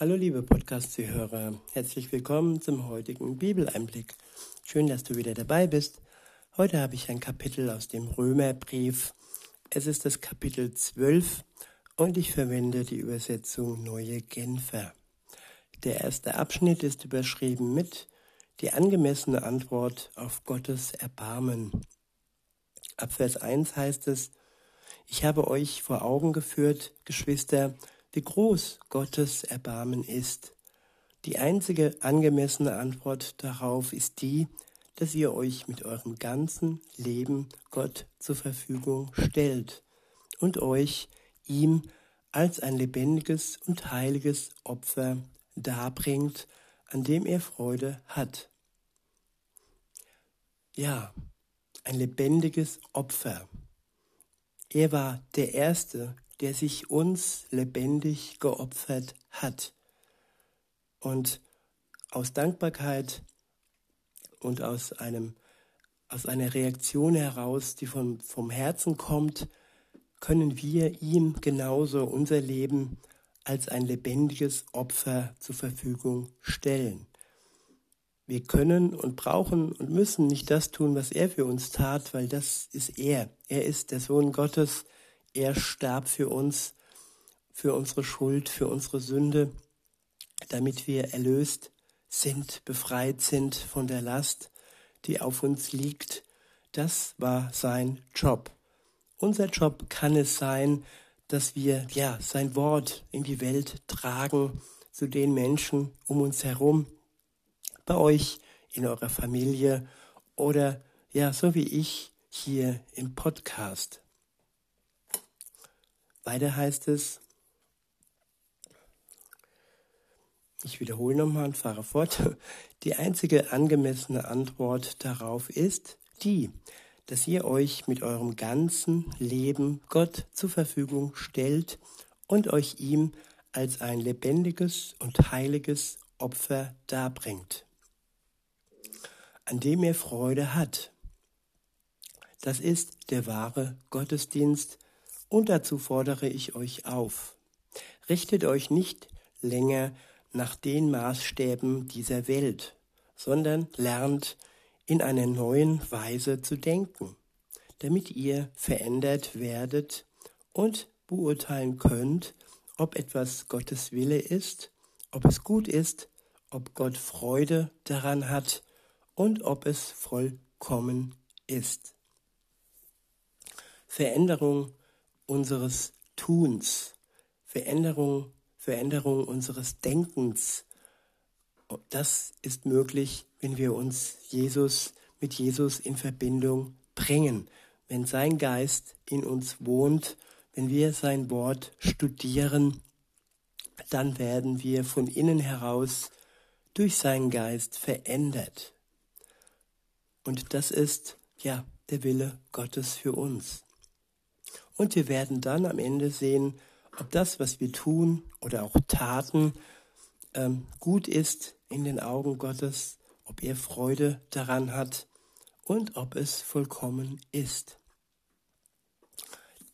Hallo liebe Podcast-Zuhörer, herzlich willkommen zum heutigen Bibeleinblick. Schön, dass du wieder dabei bist. Heute habe ich ein Kapitel aus dem Römerbrief. Es ist das Kapitel 12 und ich verwende die Übersetzung Neue Genfer. Der erste Abschnitt ist überschrieben mit die angemessene Antwort auf Gottes Erbarmen. Ab Vers 1 heißt es, ich habe euch vor Augen geführt, Geschwister, wie groß Gottes Erbarmen ist. Die einzige angemessene Antwort darauf ist die, dass ihr euch mit eurem ganzen Leben Gott zur Verfügung stellt und euch ihm als ein lebendiges und heiliges Opfer darbringt, an dem er Freude hat. Ja, ein lebendiges Opfer. Er war der Erste, der sich uns lebendig geopfert hat. Und aus Dankbarkeit und aus einem aus einer Reaktion heraus, die vom, vom Herzen kommt, können wir ihm genauso unser Leben als ein lebendiges Opfer zur Verfügung stellen. Wir können und brauchen und müssen nicht das tun, was er für uns tat, weil das ist er. Er ist der Sohn Gottes, er starb für uns, für unsere Schuld, für unsere Sünde, damit wir erlöst sind, befreit sind von der Last, die auf uns liegt. Das war sein Job. Unser Job kann es sein, dass wir ja sein Wort in die Welt tragen zu den Menschen um uns herum, bei euch in eurer Familie oder ja, so wie ich hier im Podcast. Weiter heißt es, ich wiederhole nochmal und fahre fort, die einzige angemessene Antwort darauf ist die, dass ihr euch mit eurem ganzen Leben Gott zur Verfügung stellt und euch ihm als ein lebendiges und heiliges Opfer darbringt, an dem er Freude hat. Das ist der wahre Gottesdienst, und dazu fordere ich euch auf. Richtet euch nicht länger nach den Maßstäben dieser Welt, sondern lernt in einer neuen Weise zu denken, damit ihr verändert werdet und beurteilen könnt, ob etwas Gottes Wille ist, ob es gut ist, ob Gott Freude daran hat und ob es vollkommen ist. Veränderung unseres Tuns, Veränderung, Veränderung unseres Denkens. Das ist möglich, wenn wir uns Jesus mit Jesus in Verbindung bringen, wenn sein Geist in uns wohnt, wenn wir sein Wort studieren, dann werden wir von innen heraus durch seinen Geist verändert. Und das ist ja der Wille Gottes für uns. Und wir werden dann am Ende sehen, ob das, was wir tun oder auch taten, ähm, gut ist in den Augen Gottes, ob er Freude daran hat und ob es vollkommen ist.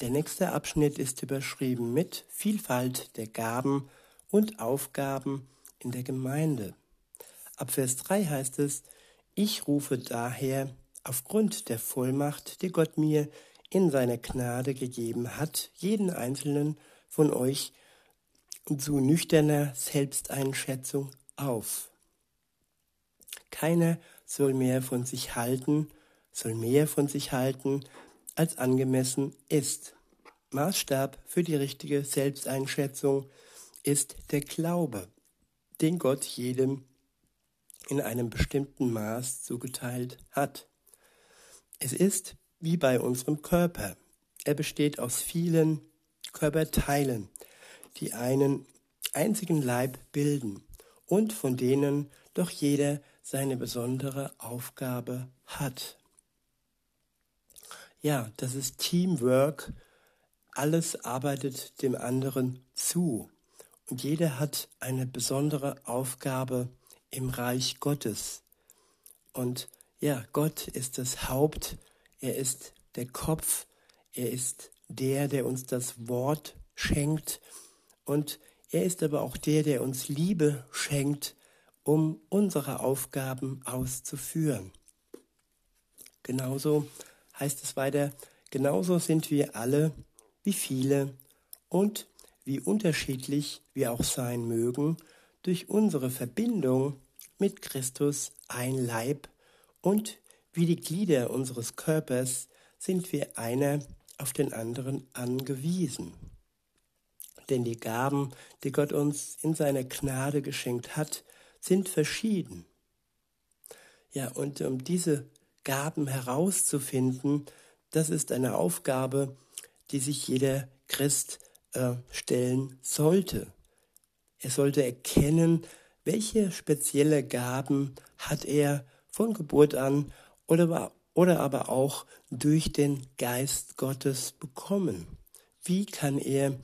Der nächste Abschnitt ist überschrieben mit Vielfalt der Gaben und Aufgaben in der Gemeinde. Ab Vers 3 heißt es, ich rufe daher aufgrund der Vollmacht, die Gott mir in seiner Gnade gegeben hat, jeden einzelnen von euch zu nüchterner Selbsteinschätzung auf. Keiner soll mehr von sich halten, soll mehr von sich halten, als angemessen ist. Maßstab für die richtige Selbsteinschätzung ist der Glaube, den Gott jedem in einem bestimmten Maß zugeteilt hat. Es ist wie bei unserem Körper. Er besteht aus vielen Körperteilen, die einen einzigen Leib bilden und von denen doch jeder seine besondere Aufgabe hat. Ja, das ist Teamwork. Alles arbeitet dem anderen zu. Und jeder hat eine besondere Aufgabe im Reich Gottes. Und ja, Gott ist das Haupt er ist der Kopf, er ist der, der uns das Wort schenkt und Er ist aber auch der, der uns Liebe schenkt, um unsere Aufgaben auszuführen. Genauso heißt es weiter, genauso sind wir alle, wie viele und wie unterschiedlich wir auch sein mögen, durch unsere Verbindung mit Christus ein Leib und wie die Glieder unseres Körpers sind wir einer auf den anderen angewiesen. Denn die Gaben, die Gott uns in seiner Gnade geschenkt hat, sind verschieden. Ja, und um diese Gaben herauszufinden, das ist eine Aufgabe, die sich jeder Christ äh, stellen sollte. Er sollte erkennen, welche spezielle Gaben hat er von Geburt an oder, oder aber auch durch den Geist Gottes bekommen. Wie kann er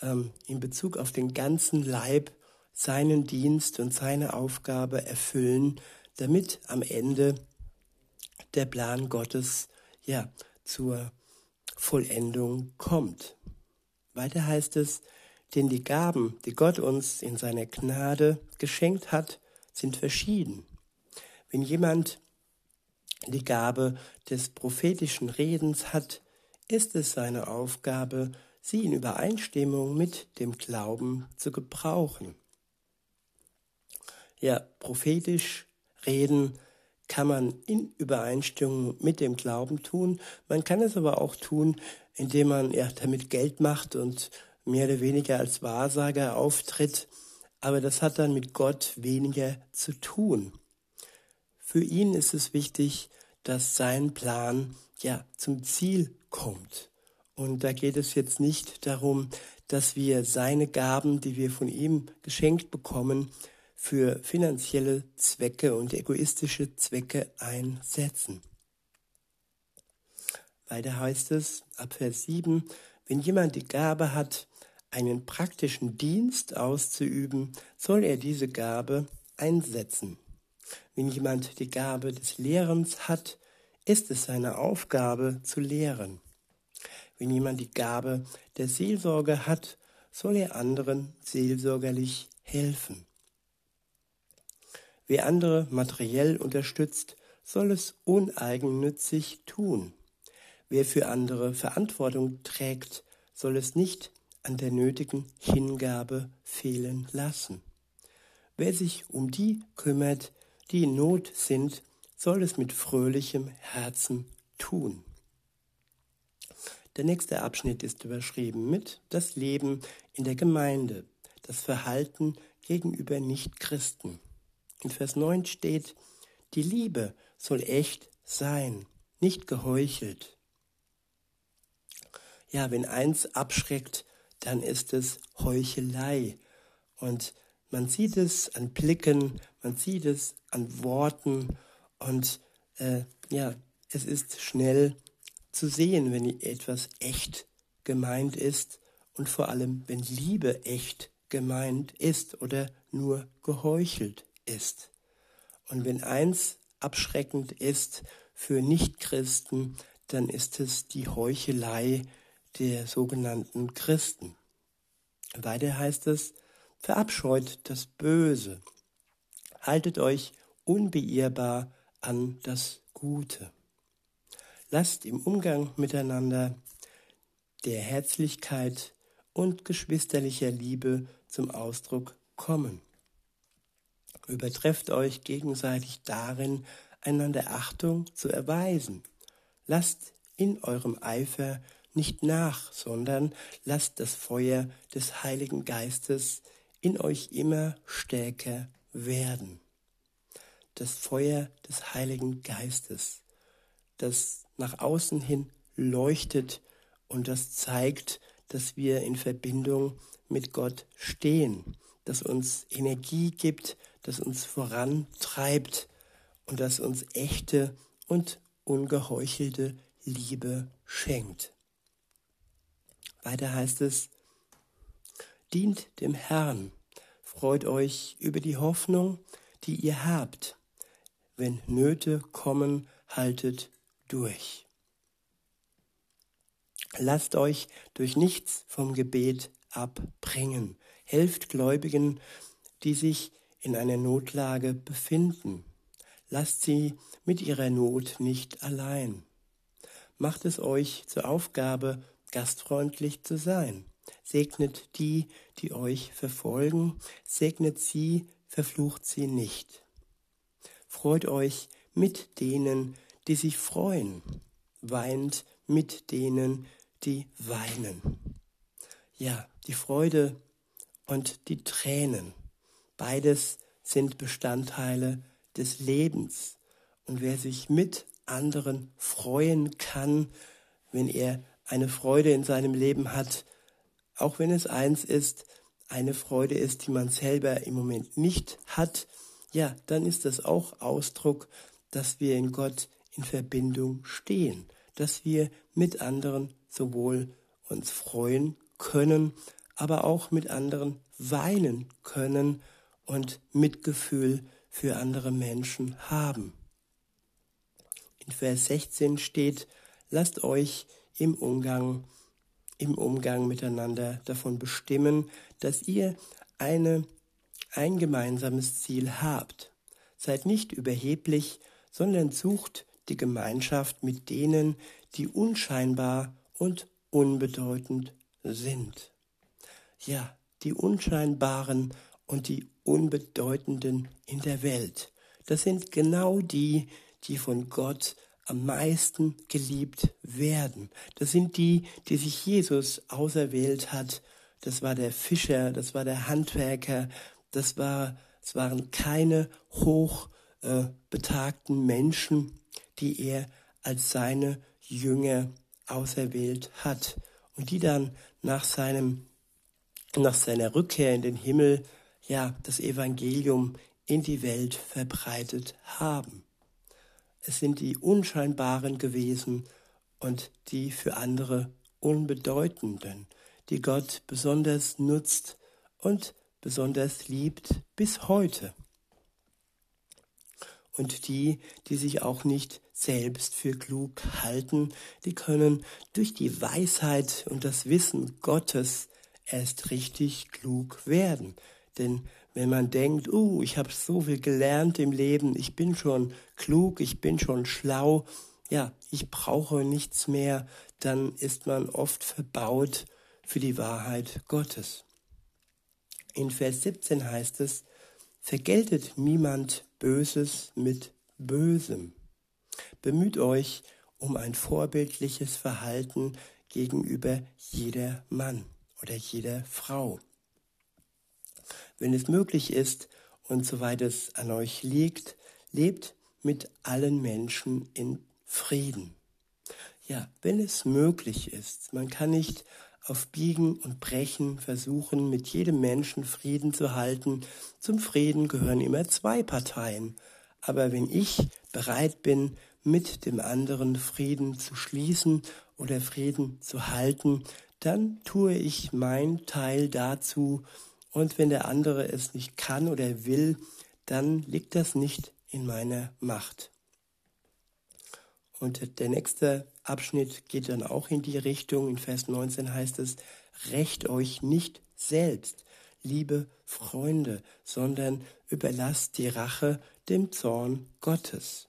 ähm, in Bezug auf den ganzen Leib seinen Dienst und seine Aufgabe erfüllen, damit am Ende der Plan Gottes ja zur Vollendung kommt. Weiter heißt es, denn die Gaben, die Gott uns in seiner Gnade geschenkt hat, sind verschieden. Wenn jemand die Gabe des prophetischen Redens hat, ist es seine Aufgabe, sie in Übereinstimmung mit dem Glauben zu gebrauchen. Ja, prophetisch reden kann man in Übereinstimmung mit dem Glauben tun. Man kann es aber auch tun, indem man ja damit Geld macht und mehr oder weniger als Wahrsager auftritt. Aber das hat dann mit Gott weniger zu tun. Für ihn ist es wichtig, dass sein Plan ja zum Ziel kommt. Und da geht es jetzt nicht darum, dass wir seine Gaben, die wir von ihm geschenkt bekommen, für finanzielle Zwecke und egoistische Zwecke einsetzen. Weiter heißt es ab Vers 7, wenn jemand die Gabe hat, einen praktischen Dienst auszuüben, soll er diese Gabe einsetzen. Wenn jemand die Gabe des Lehrens hat, ist es seine Aufgabe zu lehren. Wenn jemand die Gabe der Seelsorge hat, soll er anderen seelsorgerlich helfen. Wer andere materiell unterstützt, soll es uneigennützig tun. Wer für andere Verantwortung trägt, soll es nicht an der nötigen Hingabe fehlen lassen. Wer sich um die kümmert, die in Not sind, soll es mit fröhlichem Herzen tun. Der nächste Abschnitt ist überschrieben mit das Leben in der Gemeinde, das Verhalten gegenüber Nichtchristen. In Vers 9 steht, die Liebe soll echt sein, nicht geheuchelt. Ja, wenn eins abschreckt, dann ist es Heuchelei. Und man sieht es an Blicken, man sieht es an Worten und äh, ja, es ist schnell zu sehen, wenn etwas echt gemeint ist und vor allem, wenn Liebe echt gemeint ist oder nur geheuchelt ist. Und wenn eins abschreckend ist für Nichtchristen, dann ist es die Heuchelei der sogenannten Christen. Weiter heißt es, verabscheut das Böse, haltet euch unbeirrbar an das Gute. Lasst im Umgang miteinander der Herzlichkeit und geschwisterlicher Liebe zum Ausdruck kommen. Übertrefft euch gegenseitig darin, einander Achtung zu erweisen. Lasst in eurem Eifer nicht nach, sondern lasst das Feuer des Heiligen Geistes in euch immer stärker werden. Das Feuer des Heiligen Geistes, das nach außen hin leuchtet und das zeigt, dass wir in Verbindung mit Gott stehen, das uns Energie gibt, das uns vorantreibt und das uns echte und ungeheuchelte Liebe schenkt. Weiter heißt es, dient dem Herrn, freut euch über die Hoffnung, die ihr habt. Wenn Nöte kommen, haltet durch. Lasst euch durch nichts vom Gebet abbringen. Helft Gläubigen, die sich in einer Notlage befinden. Lasst sie mit ihrer Not nicht allein. Macht es euch zur Aufgabe, gastfreundlich zu sein. Segnet die, die euch verfolgen, segnet sie, verflucht sie nicht. Freut euch mit denen, die sich freuen, weint mit denen, die weinen. Ja, die Freude und die Tränen, beides sind Bestandteile des Lebens. Und wer sich mit anderen freuen kann, wenn er eine Freude in seinem Leben hat, auch wenn es eins ist, eine Freude ist, die man selber im Moment nicht hat, ja, dann ist das auch Ausdruck, dass wir in Gott in Verbindung stehen, dass wir mit anderen sowohl uns freuen können, aber auch mit anderen weinen können und Mitgefühl für andere Menschen haben. In Vers 16 steht, lasst euch im Umgang, im Umgang miteinander davon bestimmen, dass ihr eine, ein gemeinsames Ziel habt. Seid nicht überheblich, sondern sucht die Gemeinschaft mit denen, die unscheinbar und unbedeutend sind. Ja, die unscheinbaren und die unbedeutenden in der Welt. Das sind genau die, die von Gott am meisten geliebt werden. Das sind die, die sich Jesus auserwählt hat. Das war der Fischer, das war der Handwerker, das war, es waren keine hochbetagten äh, Menschen, die er als seine Jünger auserwählt hat und die dann nach seinem nach seiner Rückkehr in den Himmel ja das Evangelium in die Welt verbreitet haben. Es sind die Unscheinbaren gewesen und die für andere Unbedeutenden, die Gott besonders nutzt und besonders liebt bis heute. Und die, die sich auch nicht selbst für klug halten, die können durch die Weisheit und das Wissen Gottes erst richtig klug werden. Denn wenn man denkt, uh, ich habe so viel gelernt im Leben, ich bin schon klug, ich bin schon schlau, ja, ich brauche nichts mehr, dann ist man oft verbaut für die Wahrheit Gottes. In Vers 17 heißt es, vergeltet niemand Böses mit Bösem. Bemüht euch um ein vorbildliches Verhalten gegenüber jeder Mann oder jeder Frau wenn es möglich ist und soweit es an euch liegt, lebt mit allen Menschen in Frieden. Ja, wenn es möglich ist. Man kann nicht auf Biegen und Brechen versuchen, mit jedem Menschen Frieden zu halten. Zum Frieden gehören immer zwei Parteien. Aber wenn ich bereit bin, mit dem anderen Frieden zu schließen oder Frieden zu halten, dann tue ich mein Teil dazu, und wenn der andere es nicht kann oder will, dann liegt das nicht in meiner Macht. Und der nächste Abschnitt geht dann auch in die Richtung. In Vers 19 heißt es, rächt euch nicht selbst, liebe Freunde, sondern überlasst die Rache dem Zorn Gottes.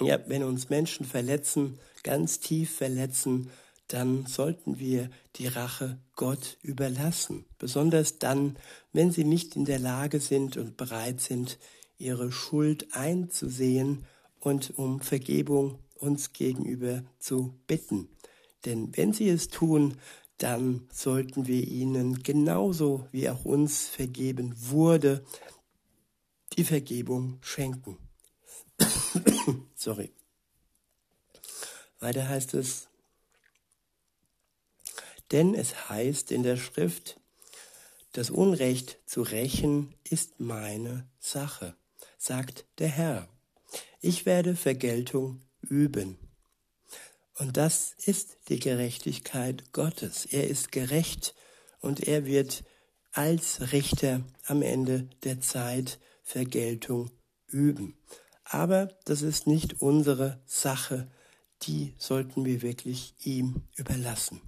Ja, wenn uns Menschen verletzen, ganz tief verletzen, dann sollten wir die Rache Gott überlassen, besonders dann, wenn sie nicht in der Lage sind und bereit sind, ihre Schuld einzusehen und um Vergebung uns gegenüber zu bitten. Denn wenn sie es tun, dann sollten wir ihnen genauso wie auch uns vergeben wurde, die Vergebung schenken. Sorry. Weiter heißt es, denn es heißt in der Schrift, das Unrecht zu rächen ist meine Sache, sagt der Herr. Ich werde Vergeltung üben. Und das ist die Gerechtigkeit Gottes. Er ist gerecht und er wird als Richter am Ende der Zeit Vergeltung üben. Aber das ist nicht unsere Sache, die sollten wir wirklich ihm überlassen.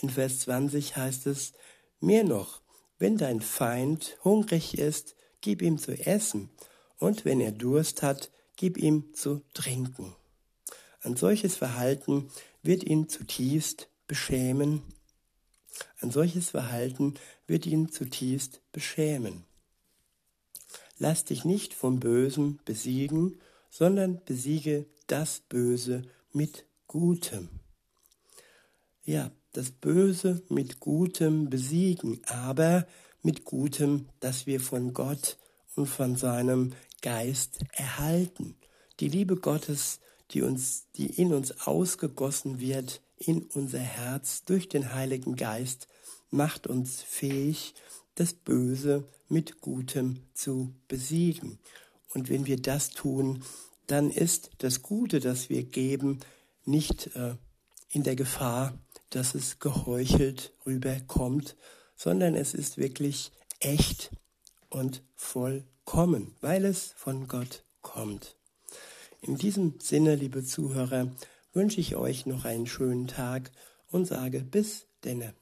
In Vers 20 heißt es, mehr noch, wenn dein Feind hungrig ist, gib ihm zu essen, und wenn er Durst hat, gib ihm zu trinken. Ein solches Verhalten wird ihn zutiefst beschämen. Ein solches Verhalten wird ihn zutiefst beschämen. Lass dich nicht vom Bösen besiegen, sondern besiege das Böse mit Gutem. Ja, das Böse mit Gutem besiegen, aber mit Gutem, das wir von Gott und von seinem Geist erhalten. Die Liebe Gottes, die uns, die in uns ausgegossen wird, in unser Herz durch den Heiligen Geist, macht uns fähig, das Böse mit Gutem zu besiegen. Und wenn wir das tun, dann ist das Gute, das wir geben, nicht äh, in der Gefahr, dass es geheuchelt rüberkommt, sondern es ist wirklich echt und vollkommen, weil es von Gott kommt. In diesem Sinne, liebe Zuhörer, wünsche ich euch noch einen schönen Tag und sage bis denne.